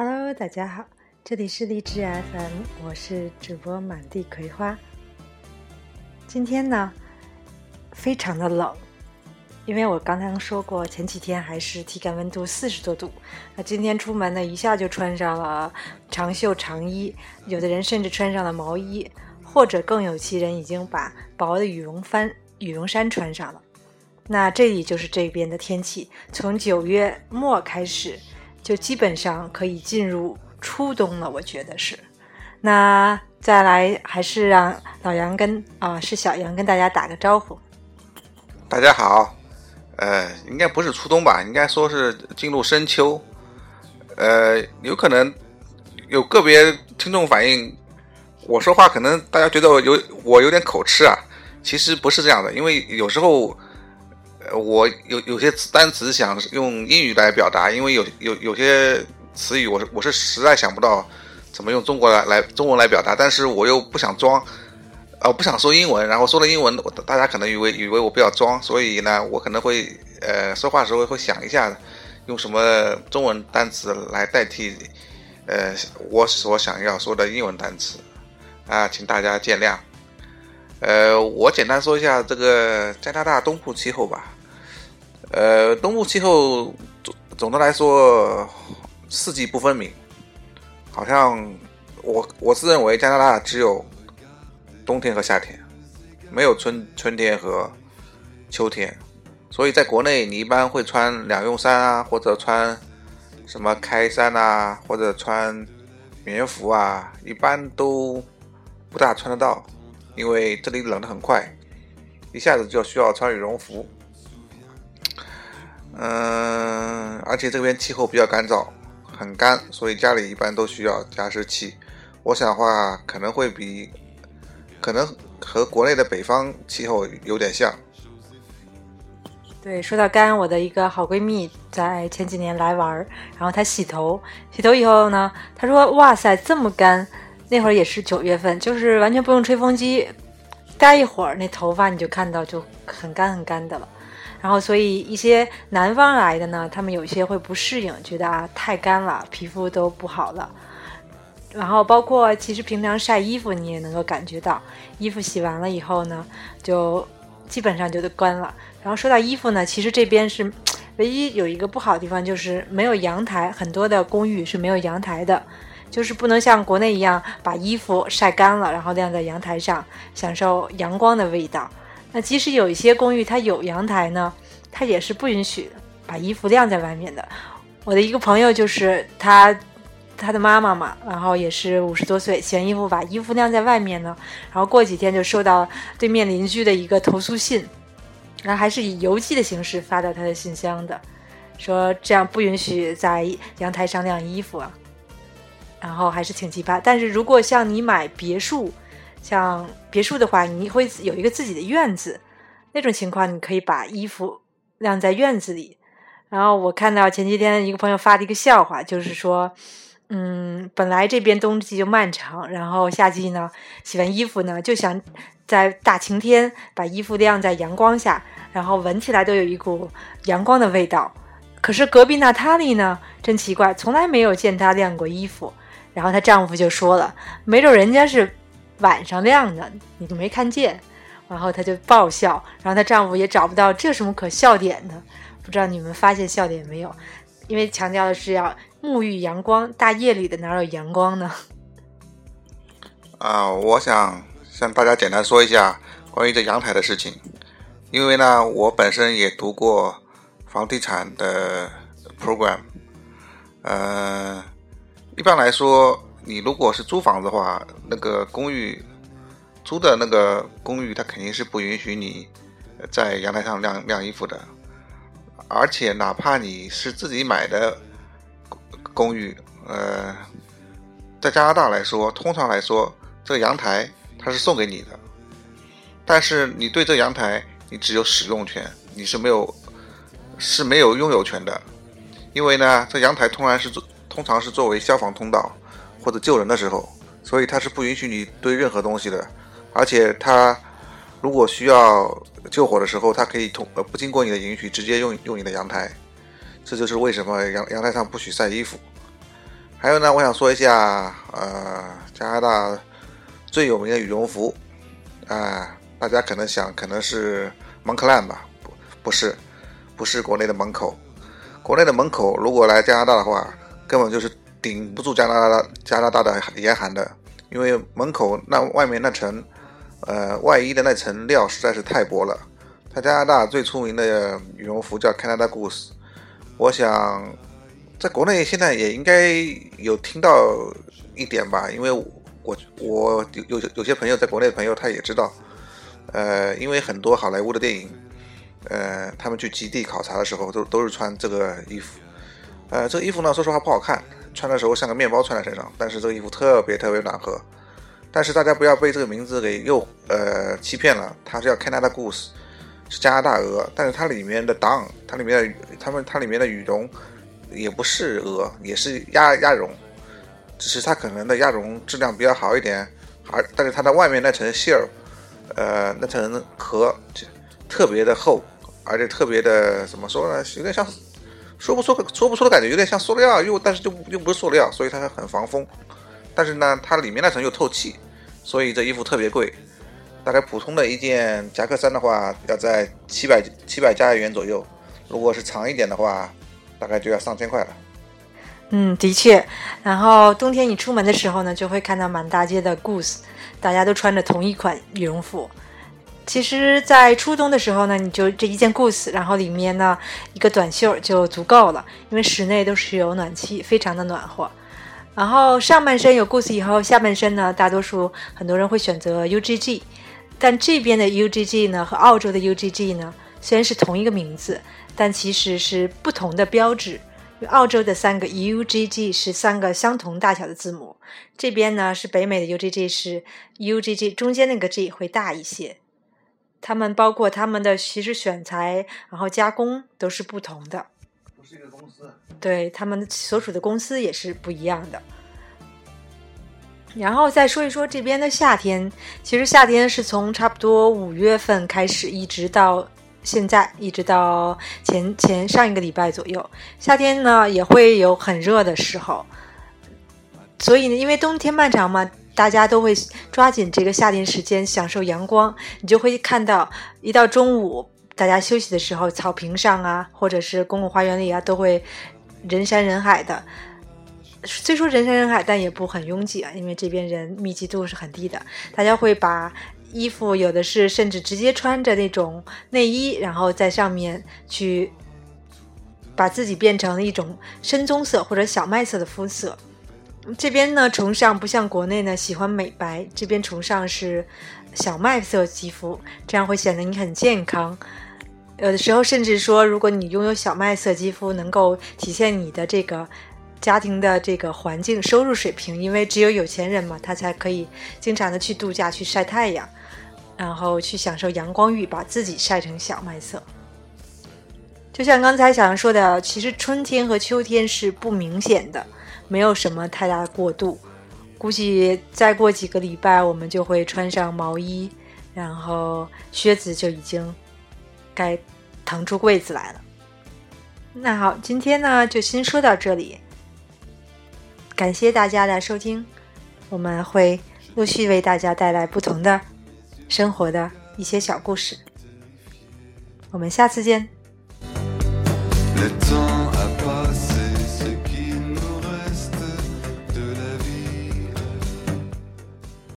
Hello，大家好，这里是荔枝 FM，我是主播满地葵花。今天呢，非常的冷，因为我刚刚说过，前几天还是体感温度四十多度，那今天出门呢，一下就穿上了长袖长衣，有的人甚至穿上了毛衣，或者更有其人已经把薄的羽绒衫羽绒衫穿上了。那这里就是这边的天气，从九月末开始。就基本上可以进入初冬了，我觉得是。那再来还是让老杨跟啊是小杨跟大家打个招呼。大家好，呃，应该不是初冬吧？应该说是进入深秋。呃，有可能有个别听众反映，我说话可能大家觉得我有我有点口吃啊。其实不是这样的，因为有时候。我有有些单词想用英语来表达，因为有有有些词语我是我是实在想不到怎么用中国来来中文来表达，但是我又不想装，呃不想说英文，然后说了英文，大家可能以为以为我比较装，所以呢，我可能会呃说话时候会想一下，用什么中文单词来代替呃我所想要说的英文单词啊，请大家见谅。呃，我简单说一下这个加拿大东部气候吧。呃，东部气候总总的来说四季不分明，好像我我自认为加拿大只有冬天和夏天，没有春春天和秋天。所以在国内，你一般会穿两用衫啊，或者穿什么开衫啊，或者穿棉服啊，一般都不大穿得到。因为这里冷得很快，一下子就需要穿羽绒服。嗯，而且这边气候比较干燥，很干，所以家里一般都需要加湿器。我想话可能会比，可能和国内的北方气候有点像。对，说到干，我的一个好闺蜜在前几年来玩，然后她洗头，洗头以后呢，她说：“哇塞，这么干。”那会儿也是九月份，就是完全不用吹风机，待一会儿那头发你就看到就很干很干的了。然后所以一些南方来的呢，他们有些会不适应，觉得啊太干了，皮肤都不好了。然后包括其实平常晒衣服，你也能够感觉到，衣服洗完了以后呢，就基本上就都干了。然后说到衣服呢，其实这边是唯一有一个不好的地方，就是没有阳台，很多的公寓是没有阳台的。就是不能像国内一样把衣服晒干了，然后晾在阳台上享受阳光的味道。那即使有一些公寓它有阳台呢，它也是不允许把衣服晾在外面的。我的一个朋友就是他，他的妈妈嘛，然后也是五十多岁，洗完衣服把衣服晾在外面呢，然后过几天就收到对面邻居的一个投诉信，然后还是以邮寄的形式发到他的信箱的，说这样不允许在阳台上晾衣服啊。然后还是挺奇葩，但是如果像你买别墅，像别墅的话，你会有一个自己的院子，那种情况你可以把衣服晾在院子里。然后我看到前几天一个朋友发的一个笑话，就是说，嗯，本来这边冬季就漫长，然后夏季呢，洗完衣服呢，就想在大晴天把衣服晾在阳光下，然后闻起来都有一股阳光的味道。可是隔壁娜塔莉呢，真奇怪，从来没有见她晾过衣服。然后她丈夫就说了：“没准人家是晚上亮的，你都没看见。”然后她就爆笑。然后她丈夫也找不到这什么可笑点的，不知道你们发现笑点没有？因为强调的是要沐浴阳光，大夜里的哪有阳光呢？啊，我想向大家简单说一下关于这阳台的事情，因为呢，我本身也读过房地产的 program，呃。一般来说，你如果是租房子的话，那个公寓租的那个公寓，它肯定是不允许你在阳台上晾晾衣服的。而且，哪怕你是自己买的公寓，呃，在加拿大来说，通常来说，这个阳台它是送给你的，但是你对这阳台你只有使用权，你是没有是没有拥有权的，因为呢，这阳台通常是做。通常是作为消防通道或者救人的时候，所以它是不允许你堆任何东西的。而且它如果需要救火的时候，它可以通呃不经过你的允许直接用用你的阳台。这就是为什么阳阳台上不许晒衣服。还有呢，我想说一下，呃，加拿大最有名的羽绒服，啊，大家可能想可能是 Moncler 吧？不，不是，不是国内的门口。国内的门口如果来加拿大的话，根本就是顶不住加拿大加拿大的严寒的，因为门口那外面那层，呃，外衣的那层料实在是太薄了。它加拿大最出名的羽绒服叫 Canada Goose，我想。在国内现在也应该有听到一点吧，因为我我有有有些朋友在国内的朋友他也知道，呃，因为很多好莱坞的电影，呃，他们去基地考察的时候都都是穿这个衣服，呃，这个衣服呢说实话不好看，穿的时候像个面包穿在身上，但是这个衣服特别特别暖和，但是大家不要被这个名字给诱呃欺骗了，它是叫 Canada Goose，是加拿大鹅，但是它里面的 down，它里面的它们它里面的羽绒。也不是鹅，也是鸭鸭绒，只是它可能的鸭绒质量比较好一点，而但是它的外面那层馅儿，呃，那层壳特别的厚，而且特别的怎么说呢？有点像说不出说不出的感觉，有点像塑料，又但是就又不是塑料，所以它很防风。但是呢，它里面那层又透气，所以这衣服特别贵，大概普通的一件夹克衫的话，要在七百七百加元左右，如果是长一点的话。大概就要上千块了。嗯，的确。然后冬天你出门的时候呢，就会看到满大街的 Goose，大家都穿着同一款羽绒服。其实，在初冬的时候呢，你就这一件 Goose，然后里面呢一个短袖就足够了，因为室内都是有暖气，非常的暖和。然后上半身有 Goose 以后，下半身呢，大多数很多人会选择 UGG，但这边的 UGG 呢和澳洲的 UGG 呢，虽然是同一个名字。但其实是不同的标志。澳洲的三个 UGG 是三个相同大小的字母，这边呢是北美的 UGG 是 UGG 中间那个 G 会大一些。它们包括他们的其实选材，然后加工都是不同的。不是一个公司。对，他们所属的公司也是不一样的。然后再说一说这边的夏天，其实夏天是从差不多五月份开始，一直到。现在一直到前前上一个礼拜左右，夏天呢也会有很热的时候，所以呢，因为冬天漫长嘛，大家都会抓紧这个夏天时间享受阳光。你就会看到，一到中午大家休息的时候，草坪上啊，或者是公共花园里啊，都会人山人海的。虽说人山人海，但也不很拥挤啊，因为这边人密集度是很低的，大家会把。衣服有的是，甚至直接穿着那种内衣，然后在上面去把自己变成一种深棕色或者小麦色的肤色。这边呢，崇尚不像国内呢喜欢美白，这边崇尚是小麦色肌肤，这样会显得你很健康。有的时候甚至说，如果你拥有小麦色肌肤，能够体现你的这个。家庭的这个环境、收入水平，因为只有有钱人嘛，他才可以经常的去度假、去晒太阳，然后去享受阳光浴，把自己晒成小麦色。就像刚才小杨说的，其实春天和秋天是不明显的，没有什么太大的过渡。估计再过几个礼拜，我们就会穿上毛衣，然后靴子就已经该腾出柜子来了。那好，今天呢就先说到这里。感谢大家的收听，我们会陆续为大家带来不同的生活的一些小故事。我们下次见。